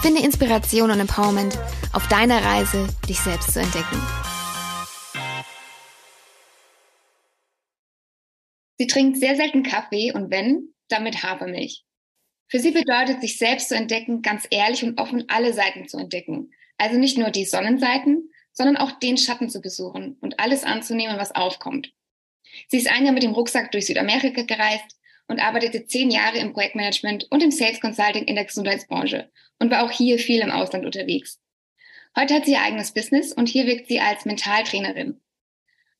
Finde Inspiration und Empowerment auf deiner Reise, dich selbst zu entdecken. Sie trinkt sehr selten Kaffee und wenn, dann mit Hafermilch. Für sie bedeutet, sich selbst zu entdecken, ganz ehrlich und offen alle Seiten zu entdecken. Also nicht nur die Sonnenseiten, sondern auch den Schatten zu besuchen und alles anzunehmen, was aufkommt. Sie ist ein Jahr mit dem Rucksack durch Südamerika gereist, und arbeitete zehn Jahre im Projektmanagement und im Sales Consulting in der Gesundheitsbranche und war auch hier viel im Ausland unterwegs. Heute hat sie ihr eigenes Business und hier wirkt sie als Mentaltrainerin.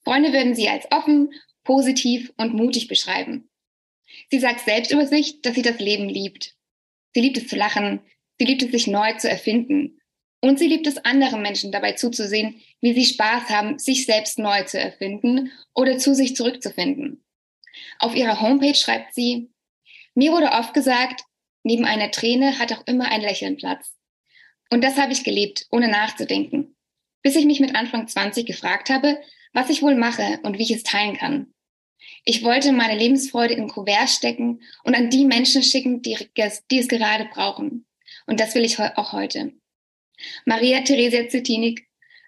Freunde würden sie als offen, positiv und mutig beschreiben. Sie sagt selbst über sich, dass sie das Leben liebt. Sie liebt es zu lachen, sie liebt es sich neu zu erfinden und sie liebt es anderen Menschen dabei zuzusehen, wie sie Spaß haben, sich selbst neu zu erfinden oder zu sich zurückzufinden. Auf ihrer Homepage schreibt sie, mir wurde oft gesagt, neben einer Träne hat auch immer ein Lächeln Platz. Und das habe ich gelebt, ohne nachzudenken. Bis ich mich mit Anfang 20 gefragt habe, was ich wohl mache und wie ich es teilen kann. Ich wollte meine Lebensfreude in Kuvert stecken und an die Menschen schicken, die, die es gerade brauchen. Und das will ich auch heute. Maria Theresia Zetinik,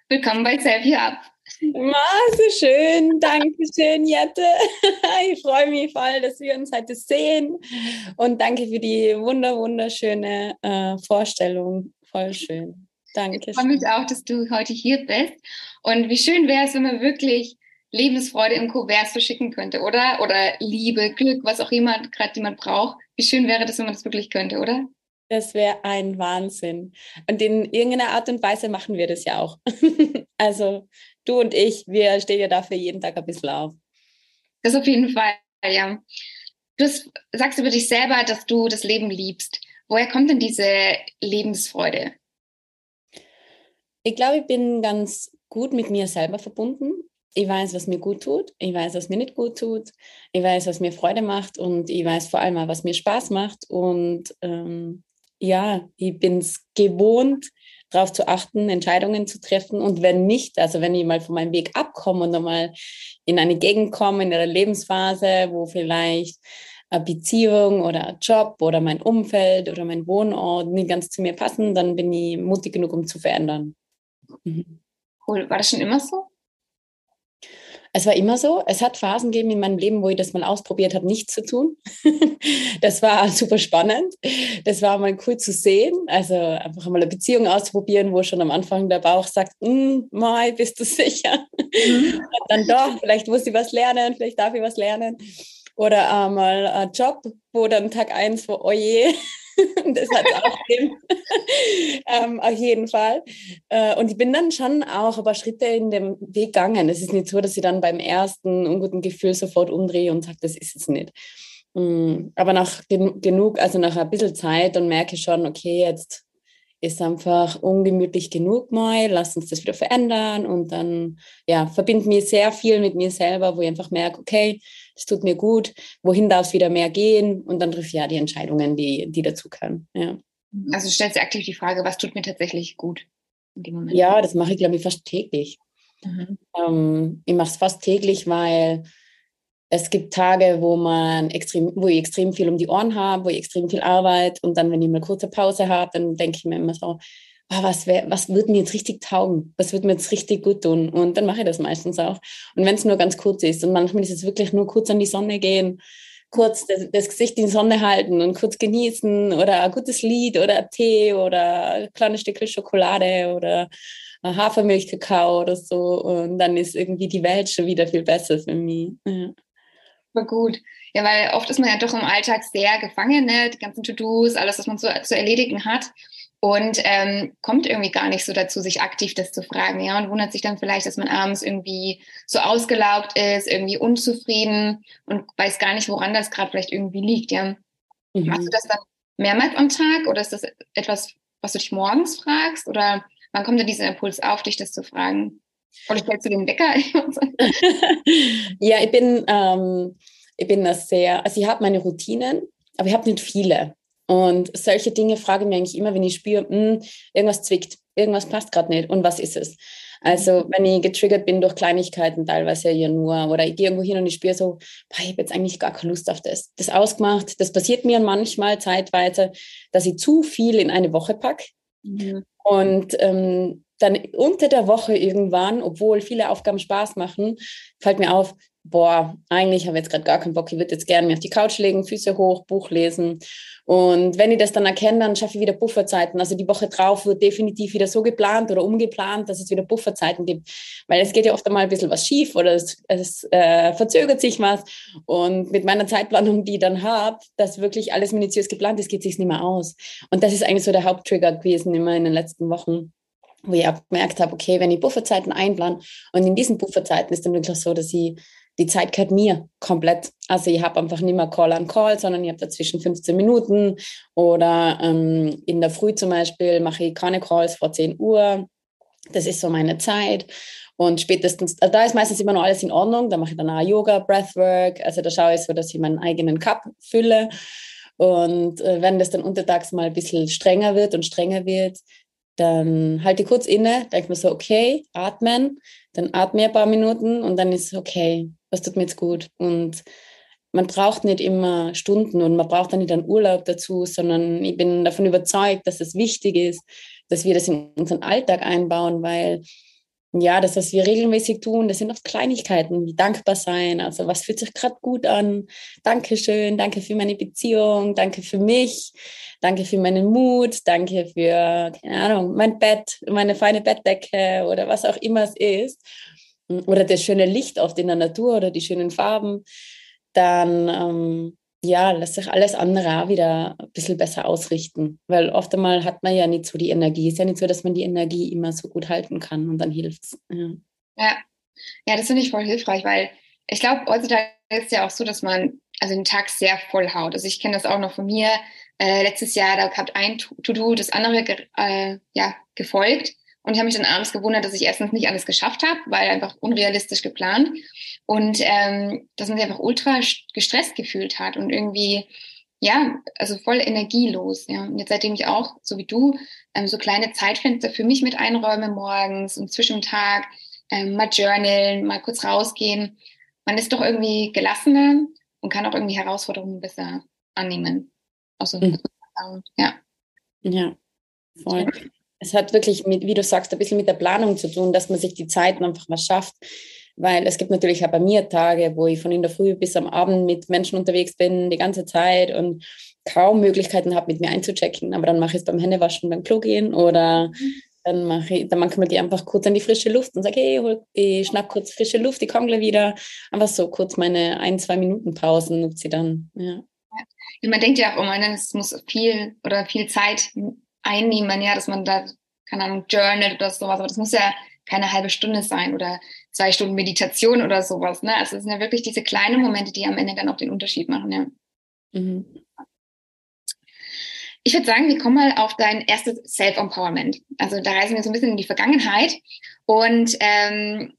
willkommen bei Selfie Up. Ah, so schön. Dankeschön, Jette. Ich freue mich voll, dass wir uns heute sehen. Und danke für die wunder, wunderschöne äh, Vorstellung. Voll schön. Danke. Ich freue mich auch, dass du heute hier bist. Und wie schön wäre es, wenn man wirklich Lebensfreude im Kuvert verschicken könnte, oder? Oder Liebe, Glück, was auch immer gerade jemand braucht. Wie schön wäre das, wenn man das wirklich könnte, oder? Das wäre ein Wahnsinn. Und in irgendeiner Art und Weise machen wir das ja auch. also du und ich, wir stehen ja dafür jeden Tag ein bisschen auf. Das auf jeden Fall, ja. Du sagst über dich selber, dass du das Leben liebst. Woher kommt denn diese Lebensfreude? Ich glaube, ich bin ganz gut mit mir selber verbunden. Ich weiß, was mir gut tut. Ich weiß, was mir nicht gut tut. Ich weiß, was mir Freude macht. Und ich weiß vor allem auch, was mir Spaß macht. Und ähm, ja, ich bin es gewohnt, darauf zu achten, Entscheidungen zu treffen. Und wenn nicht, also wenn ich mal von meinem Weg abkomme und einmal in eine Gegend komme, in einer Lebensphase, wo vielleicht eine Beziehung oder ein Job oder mein Umfeld oder mein Wohnort nicht ganz zu mir passen, dann bin ich mutig genug, um zu verändern. Mhm. Cool. War das schon immer so? Es war immer so. Es hat Phasen gegeben in meinem Leben, wo ich das mal ausprobiert habe, nichts zu tun. das war super spannend. Das war mal cool zu sehen. Also einfach mal eine Beziehung auszuprobieren, wo schon am Anfang der Bauch sagt, mm, Mai, bist du sicher? Mhm. dann doch, vielleicht muss ich was lernen, vielleicht darf ich was lernen. Oder einmal ein Job, wo dann Tag eins wo, oh je, das hat auch ähm, auf jeden Fall. Äh, und ich bin dann schon auch ein paar Schritte in dem Weg gegangen. Es ist nicht so, dass ich dann beim ersten unguten Gefühl sofort umdrehe und sage, das ist es nicht. Mhm. Aber nach gen genug, also nach ein bisschen Zeit, dann merke ich schon, okay, jetzt ist einfach ungemütlich genug mal, lass uns das wieder verändern und dann ja, verbinde mich sehr viel mit mir selber, wo ich einfach merke, okay, das tut mir gut, wohin darf es wieder mehr gehen und dann trifft ich ja die Entscheidungen, die, die dazu können. Ja. Also stellst du aktiv die Frage, was tut mir tatsächlich gut in dem Moment? Ja, das mache ich, glaube ich, fast täglich. Mhm. Ähm, ich mache es fast täglich, weil es gibt Tage, wo man extrem, wo ich extrem viel um die Ohren habe, wo ich extrem viel arbeite und dann, wenn ich mal kurze Pause habe, dann denke ich mir immer so, oh, was, wär, was wird mir jetzt richtig taugen? Was wird mir jetzt richtig gut tun? Und dann mache ich das meistens auch. Und wenn es nur ganz kurz ist und manchmal ist es wirklich nur kurz an die Sonne gehen, kurz das, das, Gesicht in die Sonne halten und kurz genießen oder ein gutes Lied oder Tee oder ein kleines Stückchen Schokolade oder Hafermilch, Kakao oder so. Und dann ist irgendwie die Welt schon wieder viel besser für mich. Ja. Super gut. Ja, weil oft ist man ja doch im Alltag sehr gefangen, ne? die ganzen To-Dos, alles, was man so zu erledigen hat. Und ähm, kommt irgendwie gar nicht so dazu, sich aktiv das zu fragen, ja, und wundert sich dann vielleicht, dass man abends irgendwie so ausgelaugt ist, irgendwie unzufrieden und weiß gar nicht, woran das gerade vielleicht irgendwie liegt, ja. Mhm. Machst du das dann mehrmals am Tag oder ist das etwas, was du dich morgens fragst oder Wann kommt denn dieser Impuls auf, dich das zu fragen? Oder stellst du den Wecker? ja, ich bin, ähm, ich bin das sehr, also ich habe meine Routinen, aber ich habe nicht viele. Und solche Dinge frage ich mir eigentlich immer, wenn ich spüre, mh, hm, irgendwas zwickt, irgendwas passt gerade nicht. Und was ist es? Also wenn ich getriggert bin durch Kleinigkeiten, teilweise ja nur, oder ich gehe irgendwo hin und ich spüre so, boah, ich habe jetzt eigentlich gar keine Lust auf das. Das ausgemacht, das passiert mir manchmal zeitweise, dass ich zu viel in eine Woche packe. Mhm. Und ähm, dann unter der Woche irgendwann, obwohl viele Aufgaben Spaß machen, fällt mir auf, boah, eigentlich habe ich jetzt gerade gar keinen Bock, ich würde jetzt gerne mir auf die Couch legen, Füße hoch, Buch lesen. Und wenn ich das dann erkenne, dann schaffe ich wieder Bufferzeiten. Also die Woche drauf wird definitiv wieder so geplant oder umgeplant, dass es wieder Bufferzeiten gibt. Weil es geht ja oft einmal ein bisschen was schief oder es, es äh, verzögert sich was. Und mit meiner Zeitplanung, die ich dann habe, dass wirklich alles minutiös geplant ist, geht es sich nicht mehr aus. Und das ist eigentlich so der Haupttrigger gewesen immer in den letzten Wochen wo ich auch gemerkt habe, okay, wenn ich Bufferzeiten einplan und in diesen Bufferzeiten ist dann wirklich so, dass ich die Zeit gehört mir komplett. Also ich habe einfach nicht mehr Call an Call, sondern ich habe dazwischen 15 Minuten oder ähm, in der Früh zum Beispiel mache ich keine Calls vor 10 Uhr. Das ist so meine Zeit. Und spätestens, also da ist meistens immer noch alles in Ordnung. Da mache ich dann auch Yoga, Breathwork. Also da schaue ich so, dass ich meinen eigenen Cup fülle. Und äh, wenn das dann untertags mal ein bisschen strenger wird und strenger wird, dann halte kurz inne, denke mir so, okay, atmen, dann atme ein paar Minuten und dann ist es okay, was tut mir jetzt gut. Und man braucht nicht immer Stunden und man braucht dann nicht einen Urlaub dazu, sondern ich bin davon überzeugt, dass es wichtig ist, dass wir das in unseren Alltag einbauen, weil ja, das, was wir regelmäßig tun, das sind oft Kleinigkeiten, wie dankbar sein. Also was fühlt sich gerade gut an? Dankeschön, danke für meine Beziehung, danke für mich, danke für meinen Mut, danke für, keine Ahnung, mein Bett, meine feine Bettdecke oder was auch immer es ist. Oder das schöne Licht oft in der Natur oder die schönen Farben. Dann ähm, ja, lässt sich alles andere auch wieder ein bisschen besser ausrichten. Weil oft einmal hat man ja nicht so die Energie. Es ist ja nicht so, dass man die Energie immer so gut halten kann und dann hilft es. Ja. ja. ja, das finde ich voll hilfreich, weil ich glaube, heutzutage ist es ja auch so, dass man also den Tag sehr voll haut. Also ich kenne das auch noch von mir. Äh, letztes Jahr, da hat ein To-Do das andere äh, ja, gefolgt. Und ich habe mich dann abends gewundert, dass ich erstens nicht alles geschafft habe, weil einfach unrealistisch geplant. Und ähm, dass man sich einfach ultra gestresst gefühlt hat und irgendwie, ja, also voll energielos. Ja. Und jetzt seitdem ich auch, so wie du, ähm, so kleine Zeitfenster für mich mit einräume morgens und zwischen dem Tag, ähm, mal journalen, mal kurz rausgehen, man ist doch irgendwie gelassener und kann auch irgendwie Herausforderungen besser annehmen. Also, mhm. ja. Ja, voll es hat wirklich mit, wie du sagst, ein bisschen mit der Planung zu tun, dass man sich die Zeiten einfach mal schafft. Weil es gibt natürlich auch bei mir Tage, wo ich von in der Früh bis am Abend mit Menschen unterwegs bin, die ganze Zeit und kaum Möglichkeiten habe, mit mir einzuchecken. Aber dann mache ich es beim Händewaschen, beim Klo gehen oder dann mache ich, dann manchmal gehe einfach kurz in die frische Luft und sage, hey, ich schnapp kurz frische Luft, ich komme gleich wieder. Einfach so kurz meine ein, zwei Minuten Pausen nutze ich dann, ja. Man denkt ja auch immer, es muss viel oder viel Zeit einnehmen, ja, dass man da, keine Ahnung, journalt oder sowas, aber das muss ja keine halbe Stunde sein oder zwei Stunden Meditation oder sowas. Ne? Also es sind ja wirklich diese kleinen Momente, die am Ende dann auch den Unterschied machen, ja. Mhm. Ich würde sagen, wir kommen mal auf dein erstes Self-Empowerment. Also da reisen wir so ein bisschen in die Vergangenheit. Und ähm,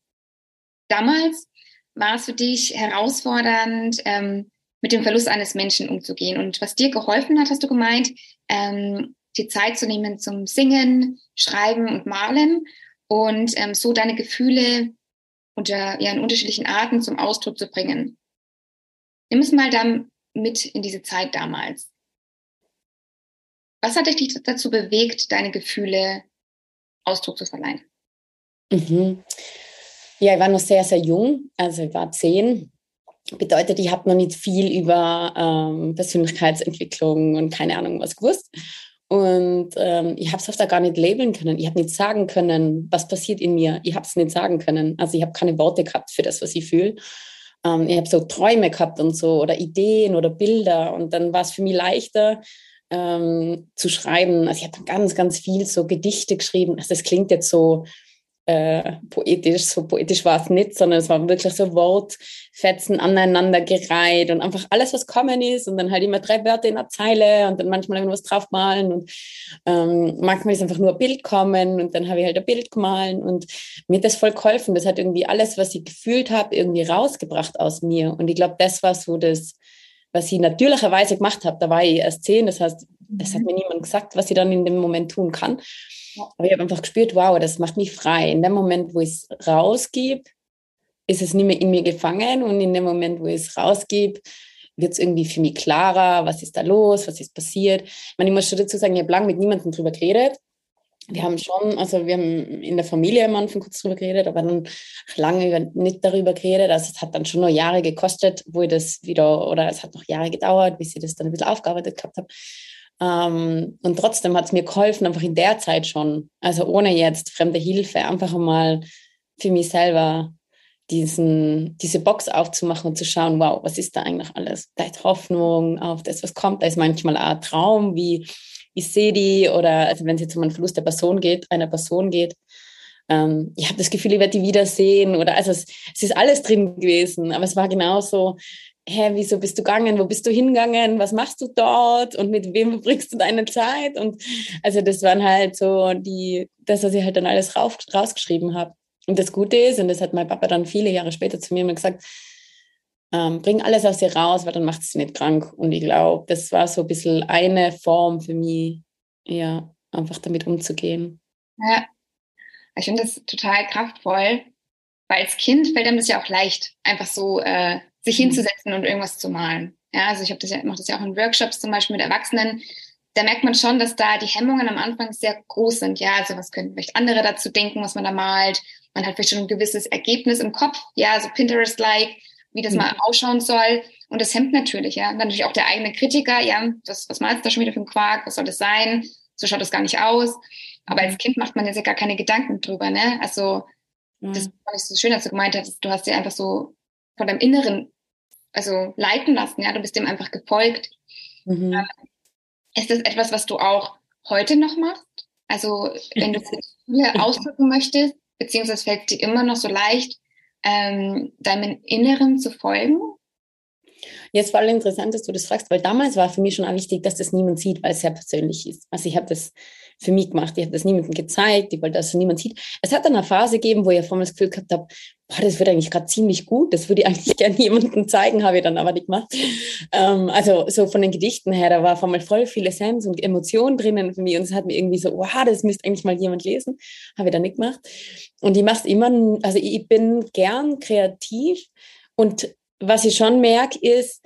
damals war es für dich herausfordernd, ähm, mit dem Verlust eines Menschen umzugehen. Und was dir geholfen hat, hast du gemeint, ähm, die Zeit zu nehmen zum Singen, Schreiben und Malen und ähm, so deine Gefühle unter ja, in unterschiedlichen Arten zum Ausdruck zu bringen. Nimm es mal dann mit in diese Zeit damals. Was hat dich dazu bewegt, deine Gefühle Ausdruck zu verleihen? Mhm. Ja, ich war noch sehr, sehr jung, also ich war zehn. Bedeutet, ich habe noch nicht viel über ähm, Persönlichkeitsentwicklung und keine Ahnung was gewusst. Und ähm, ich habe es oft gar nicht labeln können. Ich habe nicht sagen können, was passiert in mir. Ich habe es nicht sagen können. Also ich habe keine Worte gehabt für das, was ich fühle. Ähm, ich habe so Träume gehabt und so oder Ideen oder Bilder. Und dann war es für mich leichter ähm, zu schreiben. Also ich habe ganz, ganz viel so Gedichte geschrieben. Also das klingt jetzt so äh, poetisch, so poetisch war es nicht, sondern es waren wirklich so Wortfetzen aneinander gereiht und einfach alles, was kommen ist und dann halt immer drei Wörter in einer Zeile und dann manchmal irgendwas draufmalen und ähm, manchmal ist einfach nur ein Bild kommen und dann habe ich halt ein Bild gemahlen und mir hat das voll geholfen. Das hat irgendwie alles, was ich gefühlt habe, irgendwie rausgebracht aus mir und ich glaube, das war so das, was ich natürlicherweise gemacht habe. Da war ich erst zehn, das heißt, es hat mhm. mir niemand gesagt, was ich dann in dem Moment tun kann. Aber ich habe einfach gespürt, wow, das macht mich frei. In dem Moment, wo ich es rausgebe, ist es nicht mehr in mir gefangen und in dem Moment, wo ich es rausgebe, wird es irgendwie für mich klarer, was ist da los, was ist passiert. Ich meine, ich muss schon dazu sagen, ich habe lange mit niemandem drüber geredet. Wir haben schon, also wir haben in der Familie am Anfang kurz drüber geredet, aber dann lange nicht darüber geredet. Also es hat dann schon noch Jahre gekostet, wo ich das wieder, oder es hat noch Jahre gedauert, bis ich das dann ein bisschen aufgearbeitet gehabt habe. Ähm, und trotzdem hat es mir geholfen, einfach in der Zeit schon, also ohne jetzt fremde Hilfe, einfach mal für mich selber diesen, diese Box aufzumachen und zu schauen, wow, was ist da eigentlich alles? Da ist Hoffnung auf das, was kommt. Da ist manchmal auch ein Traum, wie ich sehe die oder also wenn es jetzt um einen Verlust der Person geht, einer Person geht, ähm, ich habe das Gefühl, ich werde die wiedersehen oder also es, es ist alles drin gewesen, aber es war genauso, hä, wieso bist du gegangen, wo bist du hingegangen, was machst du dort und mit wem verbringst du deine Zeit? Und also das waren halt so die, das, was ich halt dann alles rauf, rausgeschrieben habe. Und das Gute ist, und das hat mein Papa dann viele Jahre später zu mir immer gesagt, ähm, bring alles aus dir raus, weil dann macht es nicht krank. Und ich glaube, das war so ein bisschen eine Form für mich, ja, einfach damit umzugehen. Ja, ich finde das total kraftvoll, weil als Kind fällt einem das ja auch leicht, einfach so äh, sich mhm. hinzusetzen und irgendwas zu malen. Ja, also ich habe das ja, mache das ja auch in Workshops zum Beispiel mit Erwachsenen. Da merkt man schon, dass da die Hemmungen am Anfang sehr groß sind. Ja, also was können vielleicht andere dazu denken, was man da malt? Man hat vielleicht schon ein gewisses Ergebnis im Kopf. Ja, so Pinterest-like, wie das mhm. mal ausschauen soll. Und das hemmt natürlich, ja. Und dann natürlich auch der eigene Kritiker, ja, das, was malst du da schon wieder für ein Quark? Was soll das sein? So schaut das gar nicht aus. Aber als mhm. Kind macht man jetzt ja gar keine Gedanken drüber, ne? Also, mhm. das fand ich so schön, dass du gemeint hast, du hast dir einfach so von deinem Inneren also leiten lassen, ja, du bist dem einfach gefolgt. Mhm. Ähm, ist das etwas, was du auch heute noch machst? Also wenn du Gefühle ausdrücken möchtest, beziehungsweise fällt es dir immer noch so leicht, ähm, deinem Inneren zu folgen? Jetzt war interessant, dass du das fragst, weil damals war für mich schon auch wichtig, dass das niemand sieht, weil es sehr persönlich ist. Also ich habe das für mich gemacht. Ich habe das niemandem gezeigt, ich wollte, dass niemand sieht. Es hat dann eine Phase gegeben, wo ich vor allem das Gefühl gehabt habe, boah, das wird eigentlich gerade ziemlich gut, das würde ich eigentlich gerne jemandem zeigen, habe ich dann aber nicht gemacht. Ähm, also so von den Gedichten her, da war vor allem voll viel Essenz und Emotion drinnen für mich und es hat mir irgendwie so, wow, das müsste eigentlich mal jemand lesen, habe ich dann nicht gemacht. Und ich mache es immer, also ich bin gern kreativ und was ich schon merke, ist,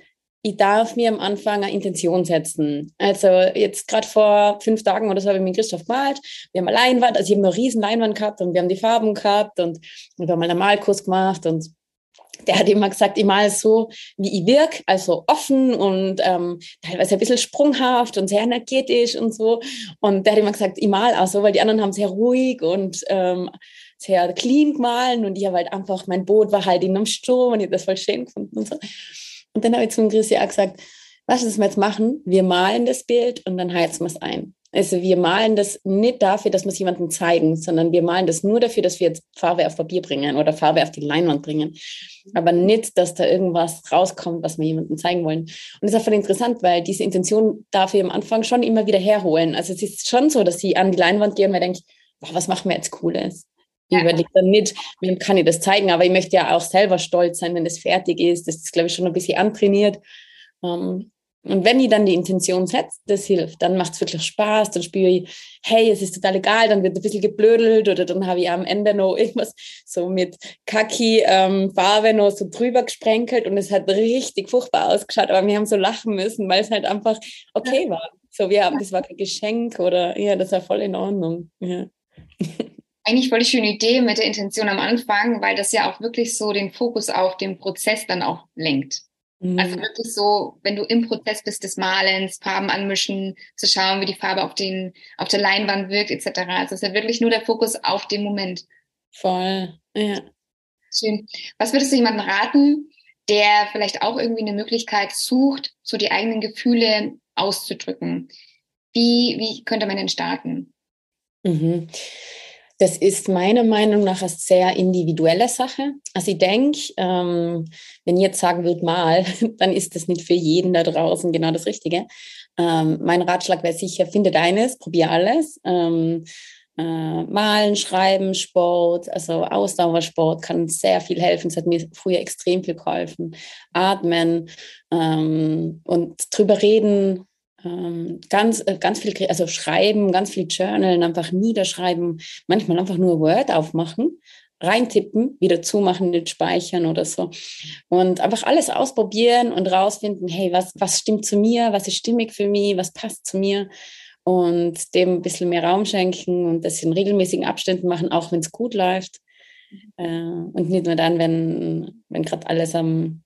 ich darf mir am Anfang eine Intention setzen. Also jetzt gerade vor fünf Tagen oder so habe ich mit Christoph gemalt. Wir haben eine Leinwand, also ich habe eine riesen Leinwand gehabt und wir haben die Farben gehabt und, wir haben einen Malkurs gemacht und der hat immer gesagt, ich mal so, wie ich wirke, also offen und ähm, teilweise ein bisschen sprunghaft und sehr energetisch und so. Und der hat immer gesagt, ich mal auch so, weil die anderen haben sehr ruhig und ähm, sehr clean gemahlen und ich habe halt einfach, mein Boot war halt in einem Sturm und ich habe das voll schön gefunden und so. Und dann habe ich zum Chris ja gesagt, was wir jetzt machen? Wir malen das Bild und dann heizen wir es ein. Also wir malen das nicht dafür, dass wir es jemandem zeigen, sondern wir malen das nur dafür, dass wir jetzt Farbe auf Papier bringen oder Farbe auf die Leinwand bringen. Aber nicht, dass da irgendwas rauskommt, was wir jemandem zeigen wollen. Und das ist auch voll interessant, weil diese Intention darf ich am Anfang schon immer wieder herholen. Also es ist schon so, dass sie an die Leinwand gehen und mir denke, was machen wir jetzt Cooles? Ich überlege dann nicht, wem kann ich das zeigen, aber ich möchte ja auch selber stolz sein, wenn das fertig ist. Das ist, glaube ich, schon ein bisschen antrainiert. Ähm, und wenn ich dann die Intention setze, das hilft. Dann macht es wirklich Spaß. Dann spüre ich, hey, es ist total egal. Dann wird ein bisschen geblödelt oder dann habe ich am Ende noch irgendwas so mit Kaki-Farbe ähm, noch so drüber gesprenkelt und es hat richtig furchtbar ausgeschaut. Aber wir haben so lachen müssen, weil es halt einfach okay war. So, wir haben, das war kein Geschenk oder ja, das war voll in Ordnung. Ja. eigentlich voll die schöne Idee mit der Intention am Anfang, weil das ja auch wirklich so den Fokus auf den Prozess dann auch lenkt. Mhm. Also wirklich so, wenn du im Prozess bist des Malens, Farben anmischen, zu schauen, wie die Farbe auf, den, auf der Leinwand wirkt, etc. Also es ist ja wirklich nur der Fokus auf den Moment. Voll, ja. Schön. Was würdest du jemandem raten, der vielleicht auch irgendwie eine Möglichkeit sucht, so die eigenen Gefühle auszudrücken? Wie, wie könnte man denn starten? Mhm. Das ist meiner Meinung nach eine sehr individuelle Sache. Also ich denke, ähm, wenn ich jetzt sagen würde, mal, dann ist das nicht für jeden da draußen genau das Richtige. Ähm, mein Ratschlag wäre sicher, finde deines, probier alles. Ähm, äh, Malen, Schreiben, Sport, also Ausdauersport kann sehr viel helfen. Es hat mir früher extrem viel geholfen. Atmen ähm, und drüber reden, ganz, äh, ganz viel, also schreiben, ganz viel journalen, einfach niederschreiben, manchmal einfach nur Word aufmachen, reintippen, wieder zumachen, nicht speichern oder so. Und einfach alles ausprobieren und rausfinden, hey, was, was stimmt zu mir, was ist stimmig für mich, was passt zu mir und dem ein bisschen mehr Raum schenken und das in regelmäßigen Abständen machen, auch wenn es gut läuft. Äh, und nicht nur dann, wenn, wenn gerade alles am,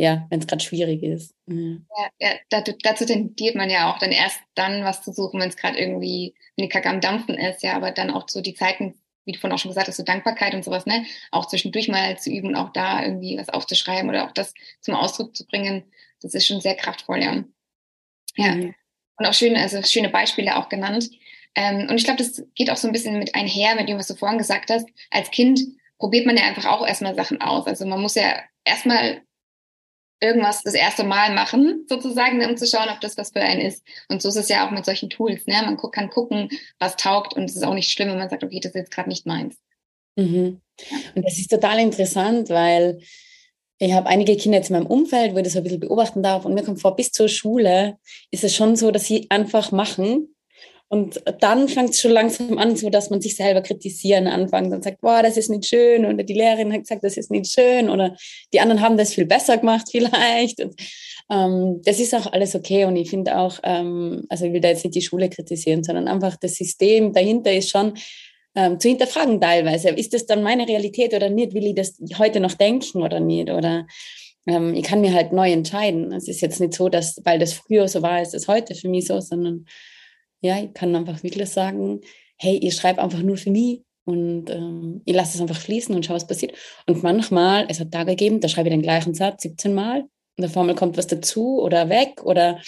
ja, wenn es gerade schwierig ist. Ja, ja dazu, dazu, tendiert man ja auch dann erst dann was zu suchen, wenn es gerade irgendwie, wenn die Kacke am Dampfen ist, ja, aber dann auch so die Zeiten, wie du vorhin auch schon gesagt hast, so Dankbarkeit und sowas, ne, auch zwischendurch mal zu üben, auch da irgendwie was aufzuschreiben oder auch das zum Ausdruck zu bringen, das ist schon sehr kraftvoll, ja. Ja. Mhm. Und auch schöne, also schöne Beispiele auch genannt. Ähm, und ich glaube, das geht auch so ein bisschen mit einher, mit dem, was du vorhin gesagt hast. Als Kind probiert man ja einfach auch erstmal Sachen aus. Also man muss ja erstmal irgendwas das erste Mal machen, sozusagen, um zu schauen, ob das was für einen ist. Und so ist es ja auch mit solchen Tools. Ne? Man kann gucken, was taugt und es ist auch nicht schlimm, wenn man sagt, okay, das ist jetzt gerade nicht meins. Mhm. Und das ist total interessant, weil ich habe einige Kinder jetzt in meinem Umfeld, wo ich das ein bisschen beobachten darf und mir kommt vor, bis zur Schule ist es schon so, dass sie einfach machen und dann fängt es schon langsam an, so dass man sich selber kritisieren anfängt und sagt, boah, das ist nicht schön. Oder die Lehrerin hat gesagt, das ist nicht schön. Oder die anderen haben das viel besser gemacht vielleicht. Und, ähm, das ist auch alles okay. Und ich finde auch, ähm, also ich will da jetzt nicht die Schule kritisieren, sondern einfach das System dahinter ist schon ähm, zu hinterfragen teilweise. Ist das dann meine Realität oder nicht? Will ich das heute noch denken oder nicht? Oder ähm, ich kann mir halt neu entscheiden. Es ist jetzt nicht so, dass, weil das früher so war, ist es heute für mich so, sondern ja, ich kann einfach wirklich sagen, hey, ich schreibe einfach nur für mich und ähm, ich lasse es einfach fließen und schaue, was passiert. Und manchmal, es hat Tage gegeben, da schreibe ich den gleichen Satz 17 Mal und der Formel kommt was dazu oder weg oder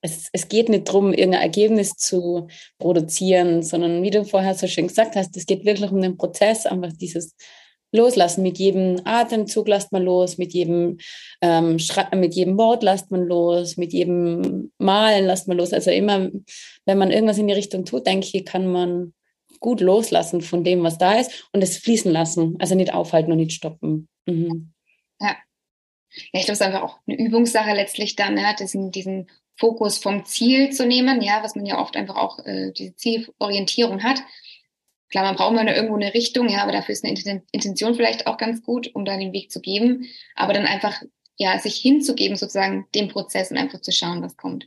es, es geht nicht darum, irgendein Ergebnis zu produzieren, sondern wie du vorher so schön gesagt hast, es geht wirklich um den Prozess, einfach dieses loslassen. Mit jedem Atemzug lasst man los, mit jedem, ähm, mit jedem Wort lasst man los, mit jedem Malen lasst man los. Also immer, wenn man irgendwas in die Richtung tut, denke ich, kann man gut loslassen von dem, was da ist und es fließen lassen. Also nicht aufhalten und nicht stoppen. Mhm. Ja. Ja, ich glaube, es ist einfach auch eine Übungssache letztlich dann, ja, diesen, diesen Fokus vom Ziel zu nehmen, ja, was man ja oft einfach auch äh, diese Zielorientierung hat Klar, man braucht mal irgendwo eine Richtung, ja, aber dafür ist eine Intention vielleicht auch ganz gut, um da den Weg zu geben. Aber dann einfach, ja, sich hinzugeben, sozusagen dem Prozess und einfach zu schauen, was kommt.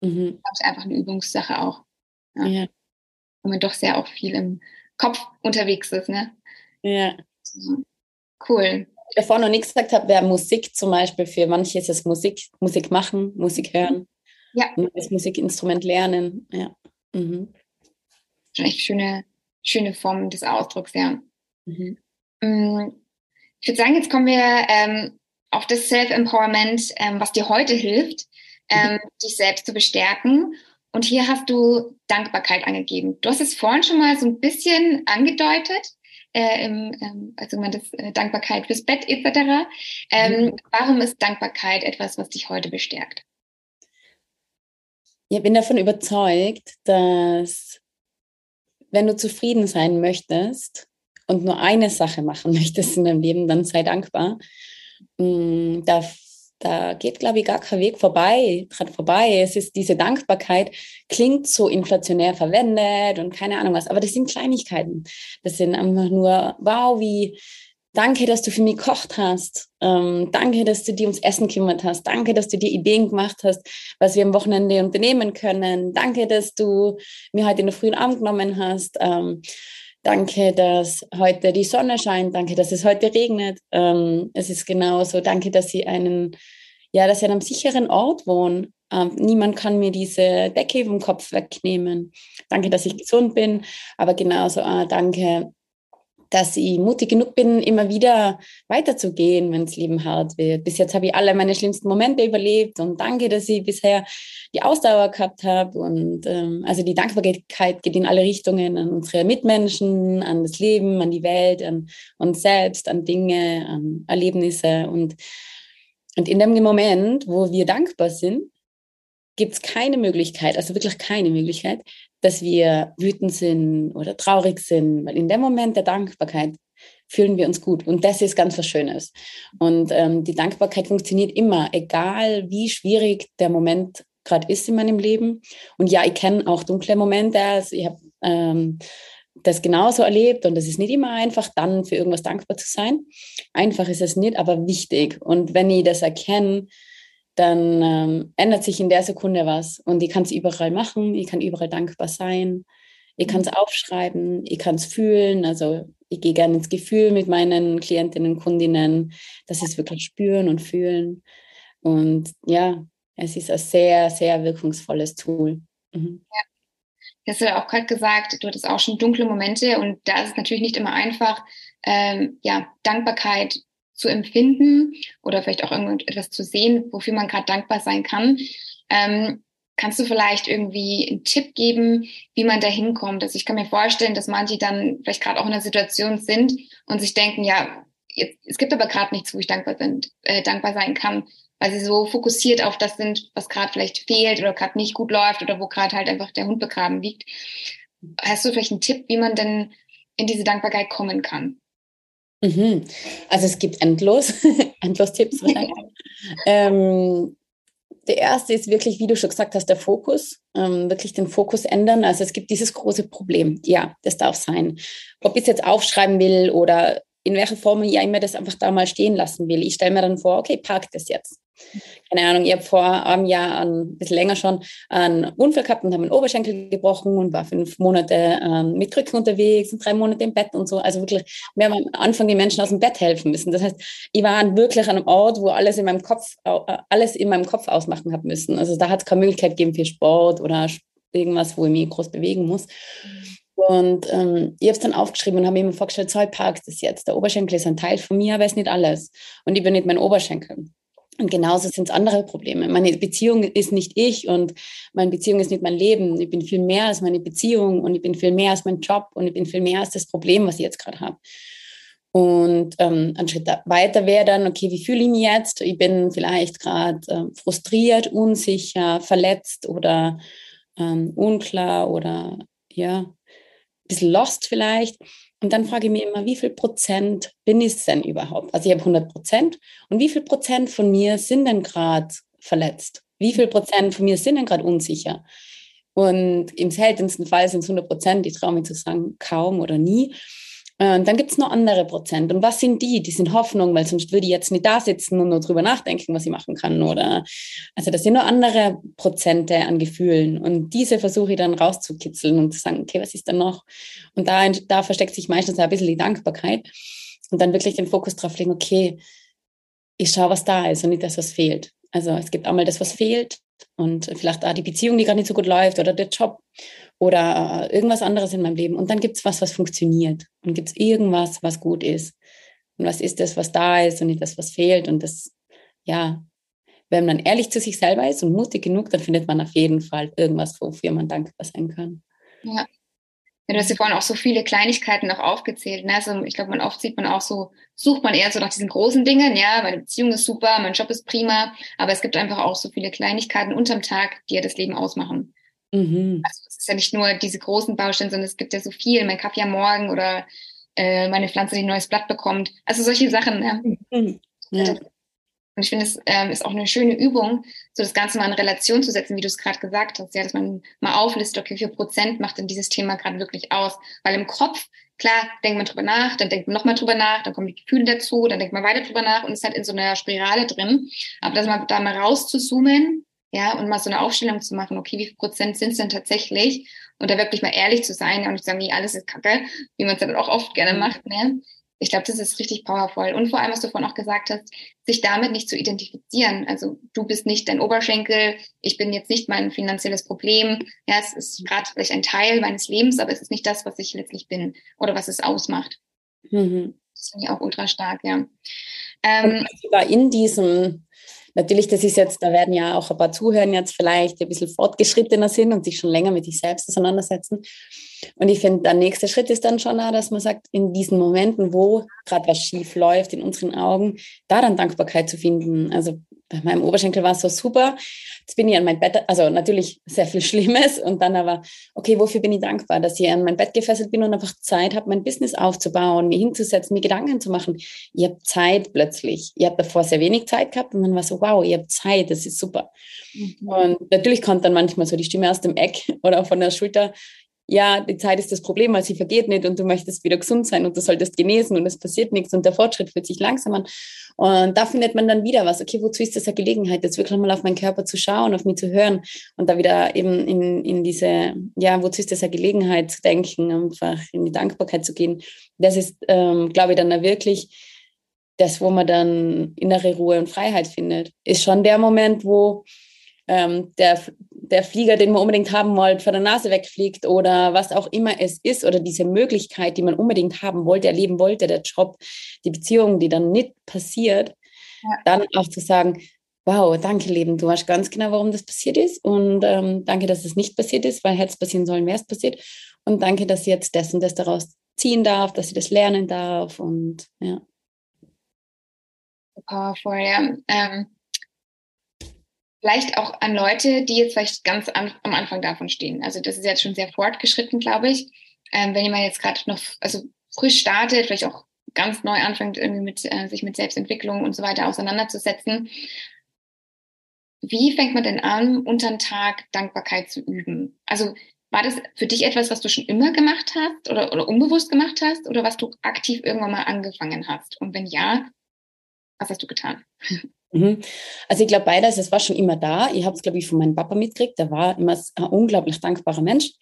Mhm. Das ist einfach eine Übungssache auch. Ja. ja. Und man doch sehr auch viel im Kopf unterwegs ist, ne? Ja. Cool. Ich davor noch nichts gesagt habe, wäre Musik zum Beispiel. Für manche ist es Musik, Musik machen, Musik hören. Ja. Das Musikinstrument lernen. Ja. Mhm. Schon echt schöne, schöne Form des Ausdrucks, ja. Mhm. Mm, ich würde sagen, jetzt kommen wir ähm, auf das Self-Empowerment, ähm, was dir heute hilft, ähm, mhm. dich selbst zu bestärken. Und hier hast du Dankbarkeit angegeben. Du hast es vorhin schon mal so ein bisschen angedeutet, äh, im, ähm, also man das äh, Dankbarkeit fürs Bett etc. Ähm, mhm. Warum ist Dankbarkeit etwas, was dich heute bestärkt? Ich bin davon überzeugt, dass wenn du zufrieden sein möchtest und nur eine Sache machen möchtest in deinem Leben, dann sei dankbar. Mm, da, da geht, glaube ich, gar kein Weg vorbei, dran vorbei. Es ist diese Dankbarkeit, klingt so inflationär verwendet und keine Ahnung was, aber das sind Kleinigkeiten. Das sind einfach nur, wow, wie, Danke, dass du für mich gekocht hast. Ähm, danke, dass du dir ums Essen gekümmert hast. Danke, dass du dir Ideen gemacht hast, was wir am Wochenende unternehmen können. Danke, dass du mir heute in der frühen Abend genommen hast. Ähm, danke, dass heute die Sonne scheint. Danke, dass es heute regnet. Ähm, es ist genauso. Danke, dass sie einen, ja, dass sie an einem sicheren Ort wohnen. Ähm, niemand kann mir diese Decke vom Kopf wegnehmen. Danke, dass ich gesund bin. Aber genauso, äh, danke, dass ich mutig genug bin, immer wieder weiterzugehen, wenn das Leben hart wird. Bis jetzt habe ich alle meine schlimmsten Momente überlebt und danke, dass ich bisher die Ausdauer gehabt habe. Und ähm, also die Dankbarkeit geht in alle Richtungen an unsere Mitmenschen, an das Leben, an die Welt, an uns selbst, an Dinge, an Erlebnisse. Und, und in dem Moment, wo wir dankbar sind, gibt es keine Möglichkeit, also wirklich keine Möglichkeit, dass wir wütend sind oder traurig sind, weil in dem Moment der Dankbarkeit fühlen wir uns gut. Und das ist ganz was Schönes. Und ähm, die Dankbarkeit funktioniert immer, egal wie schwierig der Moment gerade ist in meinem Leben. Und ja, ich kenne auch dunkle Momente. Also ich habe ähm, das genauso erlebt und es ist nicht immer einfach, dann für irgendwas dankbar zu sein. Einfach ist es nicht, aber wichtig. Und wenn ich das erkenne, dann ähm, ändert sich in der Sekunde was. Und ich kann es überall machen, ich kann überall dankbar sein, ich kann es mhm. aufschreiben, ich kann es fühlen. Also ich gehe gerne ins Gefühl mit meinen Klientinnen, Kundinnen, dass sie es wirklich spüren und fühlen. Und ja, es ist ein sehr, sehr wirkungsvolles Tool. Mhm. Ja. Du hast ja auch gerade gesagt, du hattest auch schon dunkle Momente und da ist es natürlich nicht immer einfach, ähm, ja, Dankbarkeit zu empfinden oder vielleicht auch irgendetwas zu sehen, wofür man gerade dankbar sein kann. Ähm, kannst du vielleicht irgendwie einen Tipp geben, wie man da hinkommt? Also ich kann mir vorstellen, dass manche dann vielleicht gerade auch in einer Situation sind und sich denken, ja, es gibt aber gerade nichts, wo ich dankbar, sind, äh, dankbar sein kann, weil sie so fokussiert auf das sind, was gerade vielleicht fehlt oder gerade nicht gut läuft oder wo gerade halt einfach der Hund begraben liegt. Hast du vielleicht einen Tipp, wie man denn in diese Dankbarkeit kommen kann? Mhm. Also es gibt endlos, endlos Tipps. ähm, der erste ist wirklich, wie du schon gesagt hast, der Fokus. Ähm, wirklich den Fokus ändern. Also es gibt dieses große Problem. Ja, das darf sein. Ob ich es jetzt aufschreiben will oder in welcher Form ich immer das einfach da mal stehen lassen will. Ich stelle mir dann vor, okay, park das jetzt keine Ahnung, ich habe vor einem Jahr, ein bisschen länger schon, einen Unfall gehabt und habe einen Oberschenkel gebrochen und war fünf Monate ähm, mit Krücken unterwegs und drei Monate im Bett und so. Also wirklich, wir haben am Anfang die Menschen aus dem Bett helfen müssen. Das heißt, ich war wirklich an einem Ort, wo alles in meinem Kopf, äh, alles in meinem Kopf ausmachen habe müssen. Also da hat es keine Möglichkeit gegeben für Sport oder irgendwas, wo ich mich groß bewegen muss. Und ähm, ich habe es dann aufgeschrieben und habe mir immer vorgestellt, so, ich park das jetzt. Der Oberschenkel ist ein Teil von mir, aber es ist nicht alles. Und ich bin nicht mein Oberschenkel. Und genauso sind es andere Probleme. Meine Beziehung ist nicht ich und meine Beziehung ist nicht mein Leben. Ich bin viel mehr als meine Beziehung und ich bin viel mehr als mein Job und ich bin viel mehr als das Problem, was ich jetzt gerade habe. Und ähm, ein Schritt weiter wäre dann, okay, wie fühle ich mich jetzt? Ich bin vielleicht gerade äh, frustriert, unsicher, verletzt oder ähm, unklar oder ja, ein bisschen lost vielleicht. Und dann frage ich mich immer, wie viel Prozent bin ich denn überhaupt? Also ich habe 100 Prozent. Und wie viel Prozent von mir sind denn gerade verletzt? Wie viel Prozent von mir sind denn gerade unsicher? Und im seltensten Fall sind es 100 Prozent. Ich traue mich zu sagen, kaum oder nie. Und dann gibt es noch andere Prozent. Und was sind die? Die sind Hoffnung, weil sonst würde ich jetzt nicht da sitzen und nur drüber nachdenken, was ich machen kann. Oder also das sind noch andere Prozente an Gefühlen. Und diese versuche ich dann rauszukitzeln und zu sagen, okay, was ist da noch? Und da, da versteckt sich meistens ein bisschen die Dankbarkeit. Und dann wirklich den Fokus drauf legen, okay, ich schaue, was da ist und nicht das, was fehlt. Also es gibt einmal das, was fehlt und vielleicht auch die Beziehung, die gerade nicht so gut läuft oder der Job oder irgendwas anderes in meinem Leben. Und dann gibt es was, was funktioniert. Und gibt es irgendwas, was gut ist. Und was ist das, was da ist und nicht das, was fehlt. Und das, ja, wenn man ehrlich zu sich selber ist und mutig genug, dann findet man auf jeden Fall irgendwas, wofür man dankbar sein kann. Ja. Ja, du hast ja vorhin auch so viele Kleinigkeiten noch aufgezählt. Ne? Also ich glaube, man oft sieht man auch so, sucht man eher so nach diesen großen Dingen. Ja, meine Beziehung ist super, mein Job ist prima, aber es gibt einfach auch so viele Kleinigkeiten unterm Tag, die ja das Leben ausmachen. Mhm. Also es ist ja nicht nur diese großen Baustellen, sondern es gibt ja so viel, mein Kaffee am Morgen oder äh, meine Pflanze, die ein neues Blatt bekommt. Also solche Sachen. Ja. Mhm. Ja. Und ich finde, es ähm, ist auch eine schöne Übung, so das Ganze mal in Relation zu setzen, wie du es gerade gesagt hast, ja, dass man mal auflistet, okay, wie viel Prozent macht denn dieses Thema gerade wirklich aus? Weil im Kopf, klar, denkt man drüber nach, dann denkt man nochmal drüber nach, dann kommen die Gefühle dazu, dann denkt man weiter drüber nach und ist halt in so einer Spirale drin. Aber das mal da mal rauszuzoomen ja, und mal so eine Aufstellung zu machen, okay, wie viel Prozent sind es denn tatsächlich? Und da wirklich mal ehrlich zu sein und nicht sagen, nee, alles ist kacke, wie man es dann auch oft gerne mhm. macht, ne? Ich glaube, das ist richtig powerful. Und vor allem, was du vorhin auch gesagt hast, sich damit nicht zu identifizieren. Also du bist nicht dein Oberschenkel, ich bin jetzt nicht mein finanzielles Problem. Ja, es ist gerade vielleicht ein Teil meines Lebens, aber es ist nicht das, was ich letztlich bin oder was es ausmacht. Mhm. Das finde ich auch ultra stark, ja. Ähm, in diesem, natürlich, das ist jetzt, da werden ja auch ein paar zuhören jetzt vielleicht, ein bisschen fortgeschrittener sind und sich schon länger mit sich selbst auseinandersetzen. Und ich finde, der nächste Schritt ist dann schon auch, dass man sagt, in diesen Momenten, wo gerade was schief läuft in unseren Augen, da dann Dankbarkeit zu finden. Also bei meinem Oberschenkel war es so super. Jetzt bin ich an mein Bett, also natürlich sehr viel Schlimmes und dann aber, okay, wofür bin ich dankbar, dass ich an mein Bett gefesselt bin und einfach Zeit habe, mein Business aufzubauen, mir hinzusetzen, mir Gedanken zu machen. Ihr habt Zeit plötzlich. Ihr habt davor sehr wenig Zeit gehabt und dann war so, wow, ihr habt Zeit, das ist super. Mhm. Und natürlich kommt dann manchmal so die Stimme aus dem Eck oder von der Schulter, ja, die Zeit ist das Problem, weil sie vergeht nicht und du möchtest wieder gesund sein und du solltest genesen und es passiert nichts und der Fortschritt fühlt sich langsam an. Und da findet man dann wieder was. Okay, wozu ist das eine Gelegenheit, jetzt wirklich mal auf meinen Körper zu schauen, auf mich zu hören und da wieder eben in, in diese, ja, wozu ist das eine Gelegenheit zu denken, einfach in die Dankbarkeit zu gehen. Das ist, ähm, glaube ich, dann wirklich das, wo man dann innere Ruhe und Freiheit findet. Ist schon der Moment, wo ähm, der, der Flieger, den man unbedingt haben wollte, vor der Nase wegfliegt oder was auch immer es ist oder diese Möglichkeit, die man unbedingt haben wollte, erleben wollte, der Job, die Beziehung, die dann nicht passiert, ja. dann auch zu sagen, wow, danke Leben, du weißt ganz genau, warum das passiert ist und ähm, danke, dass es nicht passiert ist, weil hätte es passieren sollen, wäre es passiert und danke, dass ich jetzt das und das daraus ziehen darf, dass ich das lernen darf und ja. Powerful, ja. Ähm, Vielleicht auch an Leute, die jetzt vielleicht ganz am, am Anfang davon stehen. Also das ist jetzt schon sehr fortgeschritten, glaube ich. Ähm, wenn jemand jetzt gerade noch, also frisch startet, vielleicht auch ganz neu anfängt, irgendwie mit, äh, sich mit Selbstentwicklung und so weiter auseinanderzusetzen. Wie fängt man denn an, unter den Tag Dankbarkeit zu üben? Also war das für dich etwas, was du schon immer gemacht hast oder, oder unbewusst gemacht hast oder was du aktiv irgendwann mal angefangen hast? Und wenn ja, was hast du getan? Mhm. Also ich glaube beides, es war schon immer da. Ich habe es, glaube ich, von meinem Papa mitgekriegt. Der war immer ein unglaublich dankbarer Mensch.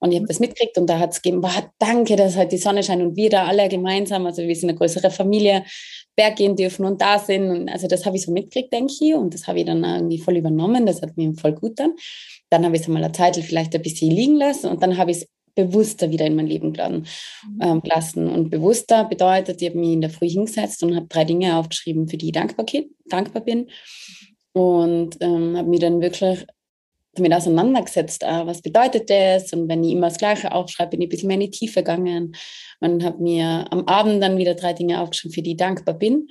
Und ich habe das mitgekriegt und da hat es gegeben, wow, danke, dass halt die Sonne scheint und wir da alle gemeinsam, also wir sind eine größere Familie, Berg gehen dürfen und da sind. Und also das habe ich so mitgekriegt, denke ich. Und das habe ich dann irgendwie voll übernommen. Das hat mir voll gut dann. Dann habe ich es einmal eine Zeit vielleicht ein bisschen liegen lassen und dann habe ich es bewusster wieder in mein Leben. Mhm. Ähm, gelassen. Und bewusster bedeutet, ich habe mich in der Früh hingesetzt und habe drei Dinge aufgeschrieben, für die ich dankbar, dankbar bin. Und ähm, habe mich dann wirklich damit auseinandergesetzt, äh, was bedeutet das? Und wenn ich immer das Gleiche aufschreibe, bin ich ein bisschen mehr in die Tiefe gegangen und habe mir am Abend dann wieder drei Dinge aufgeschrieben, für die ich dankbar bin.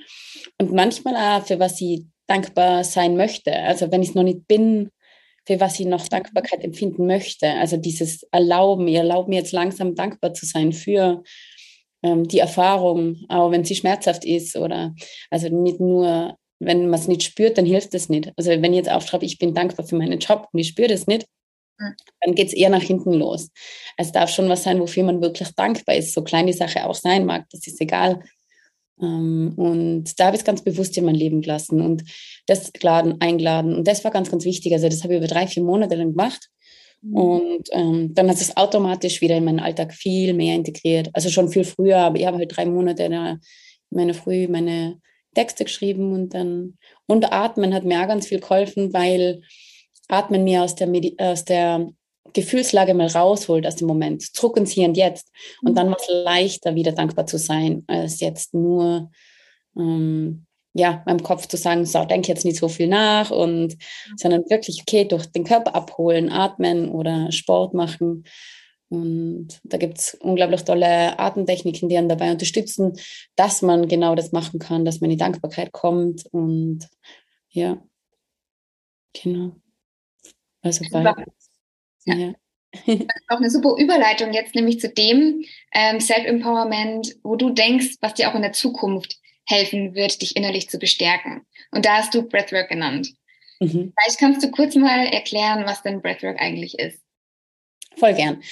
Und manchmal auch, für was ich dankbar sein möchte. Also wenn ich es noch nicht bin, für was ich noch Dankbarkeit empfinden möchte. Also dieses Erlauben, ich erlaube mir jetzt langsam dankbar zu sein für ähm, die Erfahrung, auch wenn sie schmerzhaft ist oder also nicht nur, wenn man es nicht spürt, dann hilft es nicht. Also wenn ich jetzt aufschreibe, ich bin dankbar für meinen Job und ich spüre das nicht, hm. dann geht es eher nach hinten los. Es darf schon was sein, wofür man wirklich dankbar ist, so klein die Sache auch sein mag, das ist egal. Ähm, und da habe ich es ganz bewusst in mein Leben gelassen und das geladen, eingeladen. Und das war ganz, ganz wichtig. Also das habe ich über drei, vier Monate lang gemacht. Mhm. Und ähm, dann hat es automatisch wieder in meinen Alltag viel mehr integriert. Also schon viel früher, aber ich habe halt drei Monate da meine Früh meine Texte geschrieben und dann und Atmen hat mir auch ganz viel geholfen, weil Atmen mir aus der, Medi aus der Gefühlslage mal rausholt aus dem Moment, zurück ins Hier und Jetzt. Und dann war es leichter, wieder dankbar zu sein, als jetzt nur ähm, ja, meinem Kopf zu sagen, so, denke jetzt nicht so viel nach und sondern wirklich, okay, durch den Körper abholen, atmen oder Sport machen. Und da gibt es unglaublich tolle Atemtechniken, die einen dabei unterstützen, dass man genau das machen kann, dass man in die Dankbarkeit kommt. Und ja, genau. Also beides. Ja. auch eine super Überleitung jetzt nämlich zu dem ähm, Self-Empowerment, wo du denkst, was dir auch in der Zukunft helfen wird, dich innerlich zu bestärken. Und da hast du Breathwork genannt. Mhm. Vielleicht kannst du kurz mal erklären, was denn Breathwork eigentlich ist. Voll gern.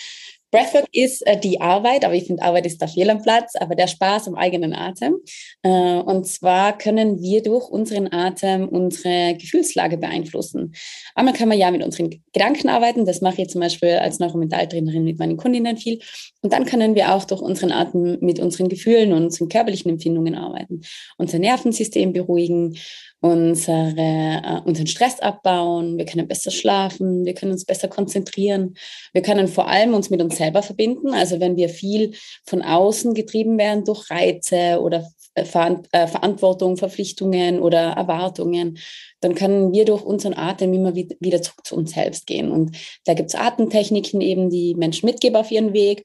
Breathwork ist äh, die Arbeit, aber ich finde, Arbeit ist da viel am Platz, aber der Spaß am eigenen Atem. Äh, und zwar können wir durch unseren Atem unsere Gefühlslage beeinflussen. Einmal kann man ja mit unseren Gedanken arbeiten, das mache ich zum Beispiel als Neuromentaltrainerin mit meinen Kundinnen viel. Und dann können wir auch durch unseren Atem mit unseren Gefühlen und unseren körperlichen Empfindungen arbeiten, unser Nervensystem beruhigen unsere, äh, unseren Stress abbauen, wir können besser schlafen, wir können uns besser konzentrieren, wir können vor allem uns mit uns selber verbinden. Also wenn wir viel von außen getrieben werden durch Reize oder äh, äh, Verantwortung, Verpflichtungen oder Erwartungen, dann können wir durch unseren Atem immer wieder zurück zu uns selbst gehen. Und da gibt es Atemtechniken eben, die Menschen mitgeben auf ihren Weg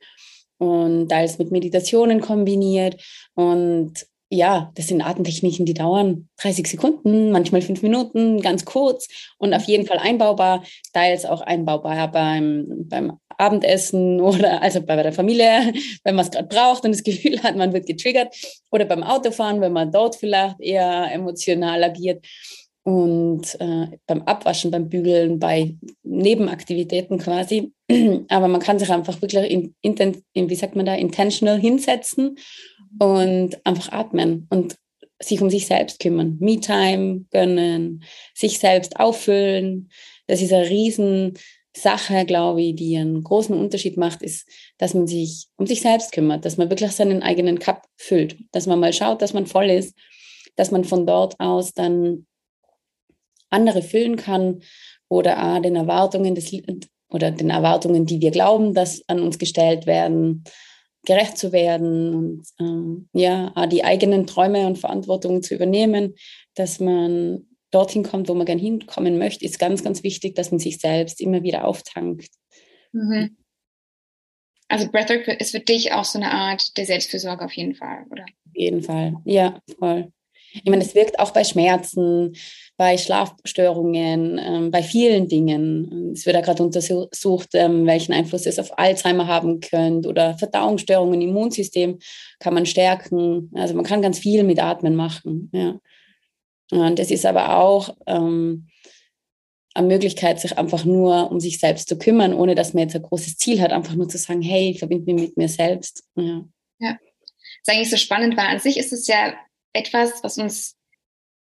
und da ist mit Meditationen kombiniert. Und ja, das sind Atemtechniken, die dauern 30 Sekunden, manchmal fünf Minuten, ganz kurz und auf jeden Fall einbaubar, teils auch einbaubar beim, beim Abendessen oder also bei der Familie, wenn man es gerade braucht und das Gefühl hat, man wird getriggert oder beim Autofahren, wenn man dort vielleicht eher emotional agiert und äh, beim Abwaschen, beim Bügeln, bei Nebenaktivitäten quasi. Aber man kann sich einfach wirklich in, in, wie sagt man da, intentional hinsetzen und einfach atmen und sich um sich selbst kümmern, Me-Time gönnen, sich selbst auffüllen. Das ist eine Riesensache, glaube ich, die einen großen Unterschied macht, ist, dass man sich um sich selbst kümmert, dass man wirklich seinen eigenen Cup füllt, dass man mal schaut, dass man voll ist, dass man von dort aus dann andere füllen kann oder auch den Erwartungen des oder den Erwartungen, die wir glauben, dass an uns gestellt werden, gerecht zu werden und ähm, ja, die eigenen Träume und Verantwortungen zu übernehmen, dass man dorthin kommt, wo man gern hinkommen möchte, ist ganz, ganz wichtig, dass man sich selbst immer wieder auftankt. Mhm. Also Breathwork ist für dich auch so eine Art der Selbstfürsorge auf jeden Fall, oder? Auf jeden Fall, ja, voll. Ich meine, es wirkt auch bei Schmerzen, bei Schlafstörungen, ähm, bei vielen Dingen. Es wird ja gerade untersucht, ähm, welchen Einfluss es auf Alzheimer haben könnte oder Verdauungsstörungen, Immunsystem kann man stärken. Also man kann ganz viel mit Atmen machen. Ja. Und es ist aber auch ähm, eine Möglichkeit, sich einfach nur um sich selbst zu kümmern, ohne dass man jetzt ein großes Ziel hat, einfach nur zu sagen, hey, ich verbinde mich mit mir selbst. Ja. ja. Das ist eigentlich so spannend, weil an sich ist es ja etwas, was uns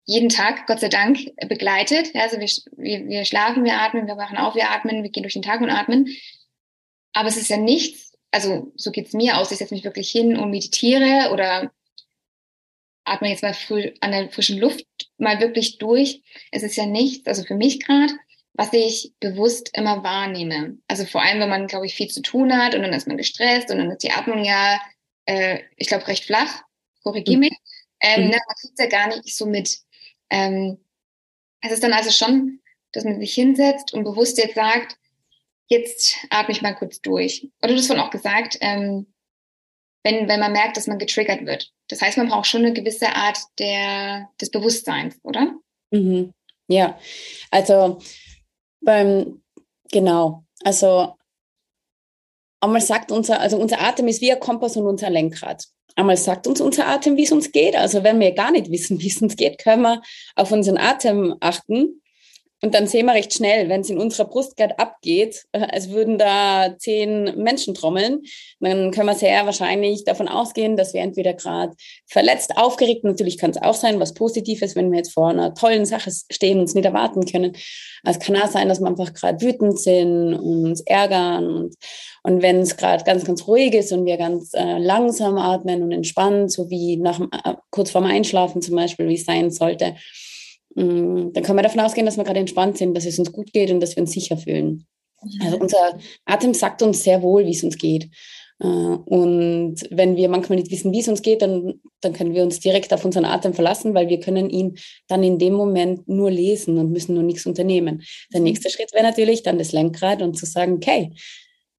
jeden Tag, Gott sei Dank, begleitet. Also wir, wir, wir schlafen, wir atmen, wir wachen auf, wir atmen, wir gehen durch den Tag und atmen. Aber es ist ja nichts, also so geht's mir aus, ich setze mich wirklich hin und meditiere oder atme jetzt mal früh an der frischen Luft mal wirklich durch. Es ist ja nichts, also für mich gerade, was ich bewusst immer wahrnehme. Also vor allem, wenn man, glaube ich, viel zu tun hat und dann ist man gestresst und dann ist die Atmung ja, äh, ich glaube, recht flach. Korrigiere mhm. Ähm, mhm. ne, man kriegt ja gar nicht so mit. Ähm, es ist dann also schon, dass man sich hinsetzt und bewusst jetzt sagt, jetzt atme ich mal kurz durch. Oder du hast vorhin auch gesagt, ähm, wenn, wenn man merkt, dass man getriggert wird. Das heißt, man braucht schon eine gewisse Art der, des Bewusstseins, oder? Mhm. Ja, also beim, genau, also einmal sagt unser, also unser Atem ist wie ein Kompass und unser Lenkrad einmal sagt uns unser Atem, wie es uns geht. Also wenn wir gar nicht wissen, wie es uns geht, können wir auf unseren Atem achten und dann sehen wir recht schnell, wenn es in unserer Brust gerade abgeht, äh, als würden da zehn Menschen trommeln, dann können wir sehr wahrscheinlich davon ausgehen, dass wir entweder gerade verletzt, aufgeregt, natürlich kann es auch sein, was Positives, wenn wir jetzt vor einer tollen Sache stehen und es nicht erwarten können. Es kann auch sein, dass wir einfach gerade wütend sind und uns ärgern. Und, und wenn es gerade ganz, ganz ruhig ist und wir ganz äh, langsam atmen und entspannen, so wie nach, äh, kurz vorm Einschlafen zum Beispiel, wie es sein sollte, dann kann man davon ausgehen, dass wir gerade entspannt sind, dass es uns gut geht und dass wir uns sicher fühlen. Mhm. Also unser Atem sagt uns sehr wohl, wie es uns geht. Äh, und wenn wir manchmal nicht wissen, wie es uns geht, dann, dann können wir uns direkt auf unseren Atem verlassen, weil wir können ihn dann in dem Moment nur lesen und müssen nur nichts unternehmen. Der mhm. nächste Schritt wäre natürlich dann das Lenkrad und zu sagen, okay,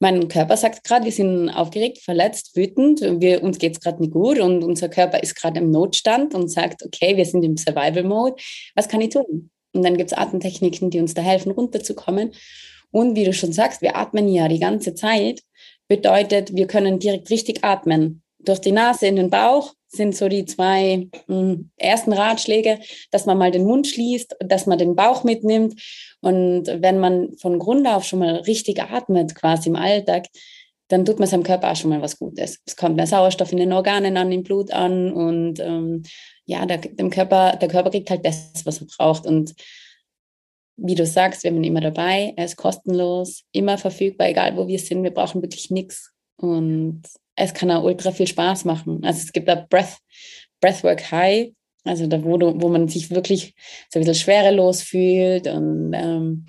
mein Körper sagt gerade, wir sind aufgeregt, verletzt, wütend, wir, uns geht es gerade nicht gut und unser Körper ist gerade im Notstand und sagt, okay, wir sind im Survival-Mode, was kann ich tun? Und dann gibt es Atemtechniken, die uns da helfen, runterzukommen. Und wie du schon sagst, wir atmen ja die ganze Zeit, bedeutet, wir können direkt richtig atmen. Durch die Nase in den Bauch sind so die zwei mh, hm, ersten Ratschläge, dass man mal den Mund schließt, dass man den Bauch mitnimmt. Und wenn man von Grund auf schon mal richtig atmet, quasi im Alltag, dann tut man seinem Körper auch schon mal was Gutes. Es kommt mehr Sauerstoff in den Organen an, im Blut an und ähm, ja, der, dem Körper, der Körper kriegt halt das, was er braucht. Und wie du sagst, wir haben ihn immer dabei, er ist kostenlos, immer verfügbar, egal wo wir sind, wir brauchen wirklich nichts. Und es kann auch ultra viel Spaß machen. Also es gibt da Breath, Breathwork High, Also da, wo, du, wo man sich wirklich so ein bisschen schwerelos fühlt. Und ähm,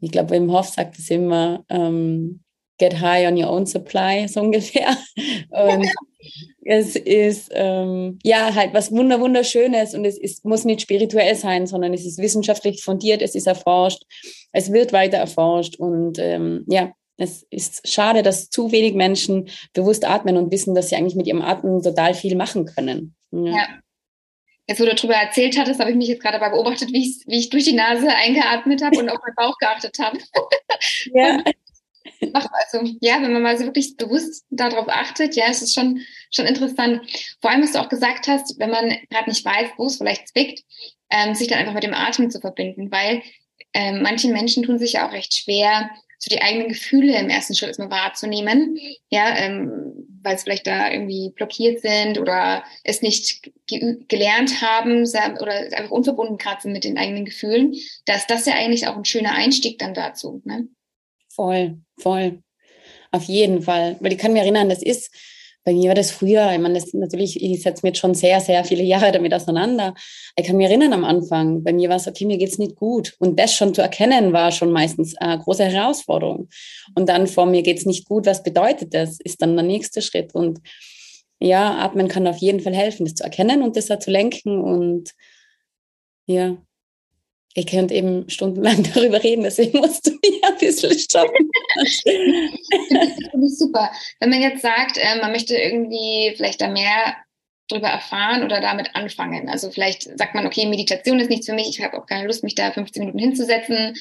ich glaube, Wim Hof sagt es immer, ähm, get high on your own supply, so ungefähr. Und es ist ähm, ja halt was wunder wunderschönes und es ist, muss nicht spirituell sein, sondern es ist wissenschaftlich fundiert, es ist erforscht, es wird weiter erforscht und ähm, ja, es ist schade, dass zu wenig Menschen bewusst atmen und wissen, dass sie eigentlich mit ihrem Atmen total viel machen können. Ja. ja. Jetzt, wo du darüber erzählt hattest, habe ich mich jetzt gerade dabei beobachtet, wie ich, wie ich durch die Nase eingeatmet habe und auf meinen Bauch geachtet habe. Ja. also, ja, wenn man mal so wirklich bewusst darauf achtet, ja, es ist schon, schon interessant. Vor allem, was du auch gesagt hast, wenn man gerade nicht weiß, wo es vielleicht zwickt, ähm, sich dann einfach mit dem Atem zu verbinden, weil ähm, manche Menschen tun sich ja auch recht schwer, so die eigenen Gefühle im ersten Schritt erstmal wahrzunehmen, ja, ähm, weil es vielleicht da irgendwie blockiert sind oder es nicht ge gelernt haben oder einfach unverbunden sind mit den eigenen Gefühlen, dass das ja eigentlich auch ein schöner Einstieg dann dazu. Ne? Voll, voll. Auf jeden Fall. Weil ich kann mich erinnern, das ist, bei mir war das früher, ich meine, das natürlich, ich setze mich jetzt schon sehr, sehr viele Jahre damit auseinander. Ich kann mich erinnern am Anfang, bei mir war es, okay, mir geht's nicht gut. Und das schon zu erkennen, war schon meistens eine große Herausforderung. Und dann vor mir geht's nicht gut, was bedeutet das, ist dann der nächste Schritt. Und ja, Atmen kann auf jeden Fall helfen, das zu erkennen und das da zu lenken. Und ja, ich könnte eben stundenlang darüber reden, deswegen musst du mir ein bisschen stoppen. Finde ich super. Wenn man jetzt sagt, äh, man möchte irgendwie vielleicht da mehr darüber erfahren oder damit anfangen. Also vielleicht sagt man, okay, Meditation ist nichts für mich, ich habe auch keine Lust, mich da 15 Minuten hinzusetzen.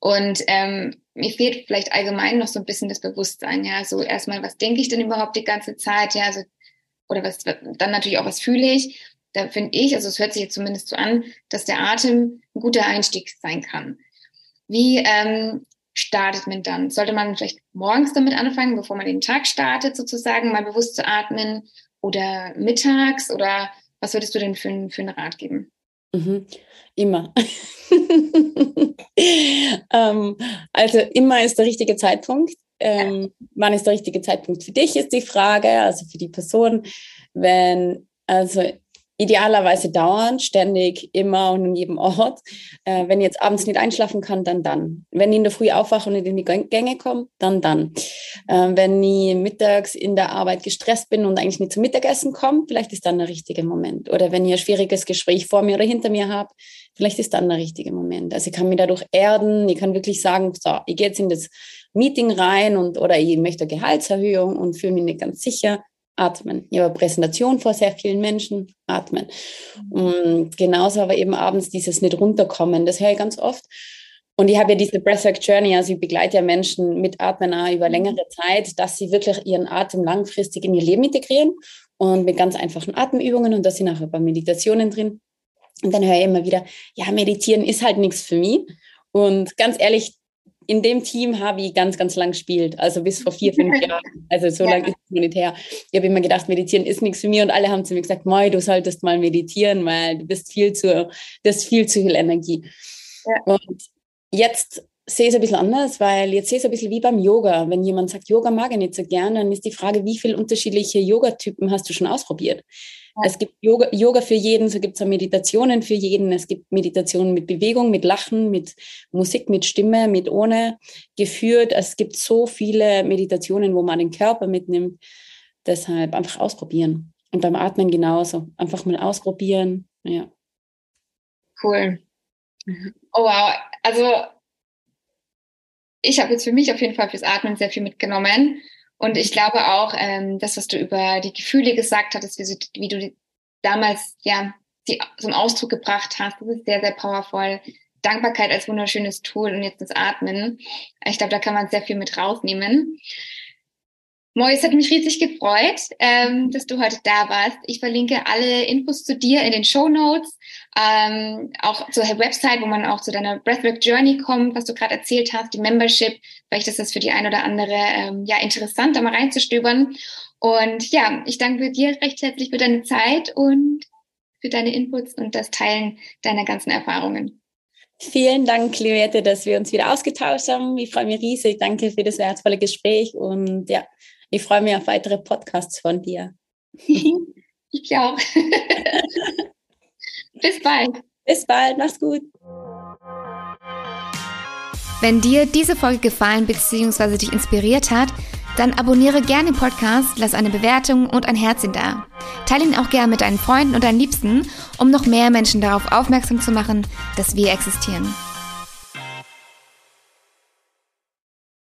Und ähm, mir fehlt vielleicht allgemein noch so ein bisschen das Bewusstsein, ja. So erstmal, was denke ich denn überhaupt die ganze Zeit, ja, also, oder was dann natürlich auch, was fühle ich da finde ich, also es hört sich jetzt zumindest so an, dass der Atem ein guter Einstieg sein kann. Wie ähm, startet man dann? Sollte man vielleicht morgens damit anfangen, bevor man den Tag startet, sozusagen mal bewusst zu atmen oder mittags oder was würdest du denn für, für einen Rat geben? Mhm. Immer. ähm, also immer ist der richtige Zeitpunkt. Ähm, wann ist der richtige Zeitpunkt für dich, ist die Frage, also für die Person. Wenn, also idealerweise dauernd, ständig, immer und in jedem Ort. Äh, wenn ich jetzt abends nicht einschlafen kann, dann dann. Wenn ich in der Früh aufwache und nicht in die Gänge komme, dann dann. Äh, wenn ich mittags in der Arbeit gestresst bin und eigentlich nicht zum Mittagessen komme, vielleicht ist dann der richtige Moment. Oder wenn ich ein schwieriges Gespräch vor mir oder hinter mir habe, vielleicht ist dann der richtige Moment. Also ich kann mich dadurch erden, ich kann wirklich sagen, so, ich gehe jetzt in das Meeting rein und oder ich möchte eine Gehaltserhöhung und fühle mich nicht ganz sicher atmen. Habe Präsentation vor sehr vielen Menschen, atmen. Und genauso aber eben abends dieses nicht runterkommen, das höre ich ganz oft. Und ich habe ja diese Breathwork Journey, also ich begleite ja Menschen mit Atmen auch über längere Zeit, dass sie wirklich ihren Atem langfristig in ihr Leben integrieren und mit ganz einfachen Atemübungen und da sind auch ein paar Meditationen drin. Und dann höre ich immer wieder, ja, meditieren ist halt nichts für mich. Und ganz ehrlich, in dem Team habe ich ganz, ganz lang gespielt, also bis vor vier, fünf Jahren. Also so ja. lange ist es noch nicht her. Ich habe immer gedacht, meditieren ist nichts für mich und alle haben zu mir gesagt, Moi, du solltest mal meditieren, weil du bist viel zu, du hast viel zu viel Energie. Ja. Und jetzt sehe ich es ein bisschen anders, weil jetzt sehe ich es ein bisschen wie beim Yoga. Wenn jemand sagt, Yoga mag ich nicht so gerne, dann ist die Frage, wie viele unterschiedliche Yoga-Typen hast du schon ausprobiert? Ja. Es gibt Yoga, Yoga für jeden, so gibt es auch Meditationen für jeden. Es gibt Meditationen mit Bewegung, mit Lachen, mit Musik, mit Stimme, mit ohne geführt. Es gibt so viele Meditationen, wo man den Körper mitnimmt. Deshalb einfach ausprobieren. Und beim Atmen genauso. Einfach mal ausprobieren. Ja. Cool. Oh wow. Also ich habe jetzt für mich auf jeden Fall fürs Atmen sehr viel mitgenommen. Und ich glaube auch, ähm, das, was du über die Gefühle gesagt hattest, wie, wie du damals ja die zum Ausdruck gebracht hast, das ist sehr, sehr powerful. Dankbarkeit als wunderschönes Tool und jetzt das Atmen. Ich glaube, da kann man sehr viel mit rausnehmen. Moi, es hat mich riesig gefreut, ähm, dass du heute da warst. Ich verlinke alle Infos zu dir in den Show Notes, ähm, auch zur Website, wo man auch zu deiner Breathwork Journey kommt, was du gerade erzählt hast, die Membership. Vielleicht ist das für die ein oder andere ähm, ja interessant, da mal reinzustöbern. Und ja, ich danke dir recht herzlich für deine Zeit und für deine Inputs und das Teilen deiner ganzen Erfahrungen. Vielen Dank, Clemente, dass wir uns wieder ausgetauscht haben. Ich freue mich riesig. Danke für das herzvolle Gespräch und ja, ich freue mich auf weitere Podcasts von dir. ich auch. Bis bald. Bis bald, mach's gut. Wenn dir diese Folge gefallen bzw. dich inspiriert hat, dann abonniere gerne den Podcast, lass eine Bewertung und ein Herzchen da. Teile ihn auch gerne mit deinen Freunden und deinen Liebsten, um noch mehr Menschen darauf aufmerksam zu machen, dass wir existieren.